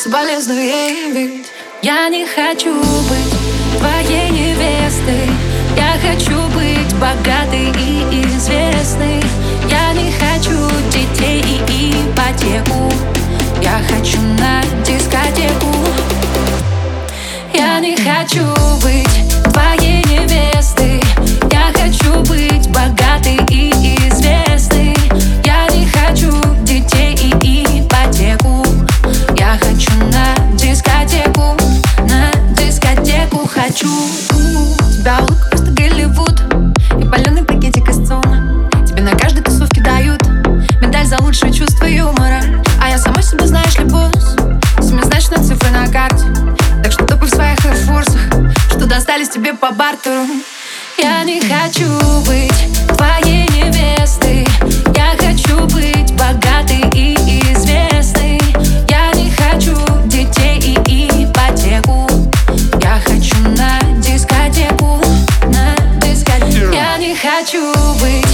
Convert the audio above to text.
соболезную ведь Я не хочу быть твоей Тебя улыбка просто Голливуд. И паленый пакетик из ЦУМа Тебе на каждой тусовке дают Медаль за лучшее чувство юмора. А я сама себе, знаешь ли, босс Семизначные цифры на карте. Так что топай в своих эйрфорсах Что достались тебе по бартеру Я не хочу быть твоей you with.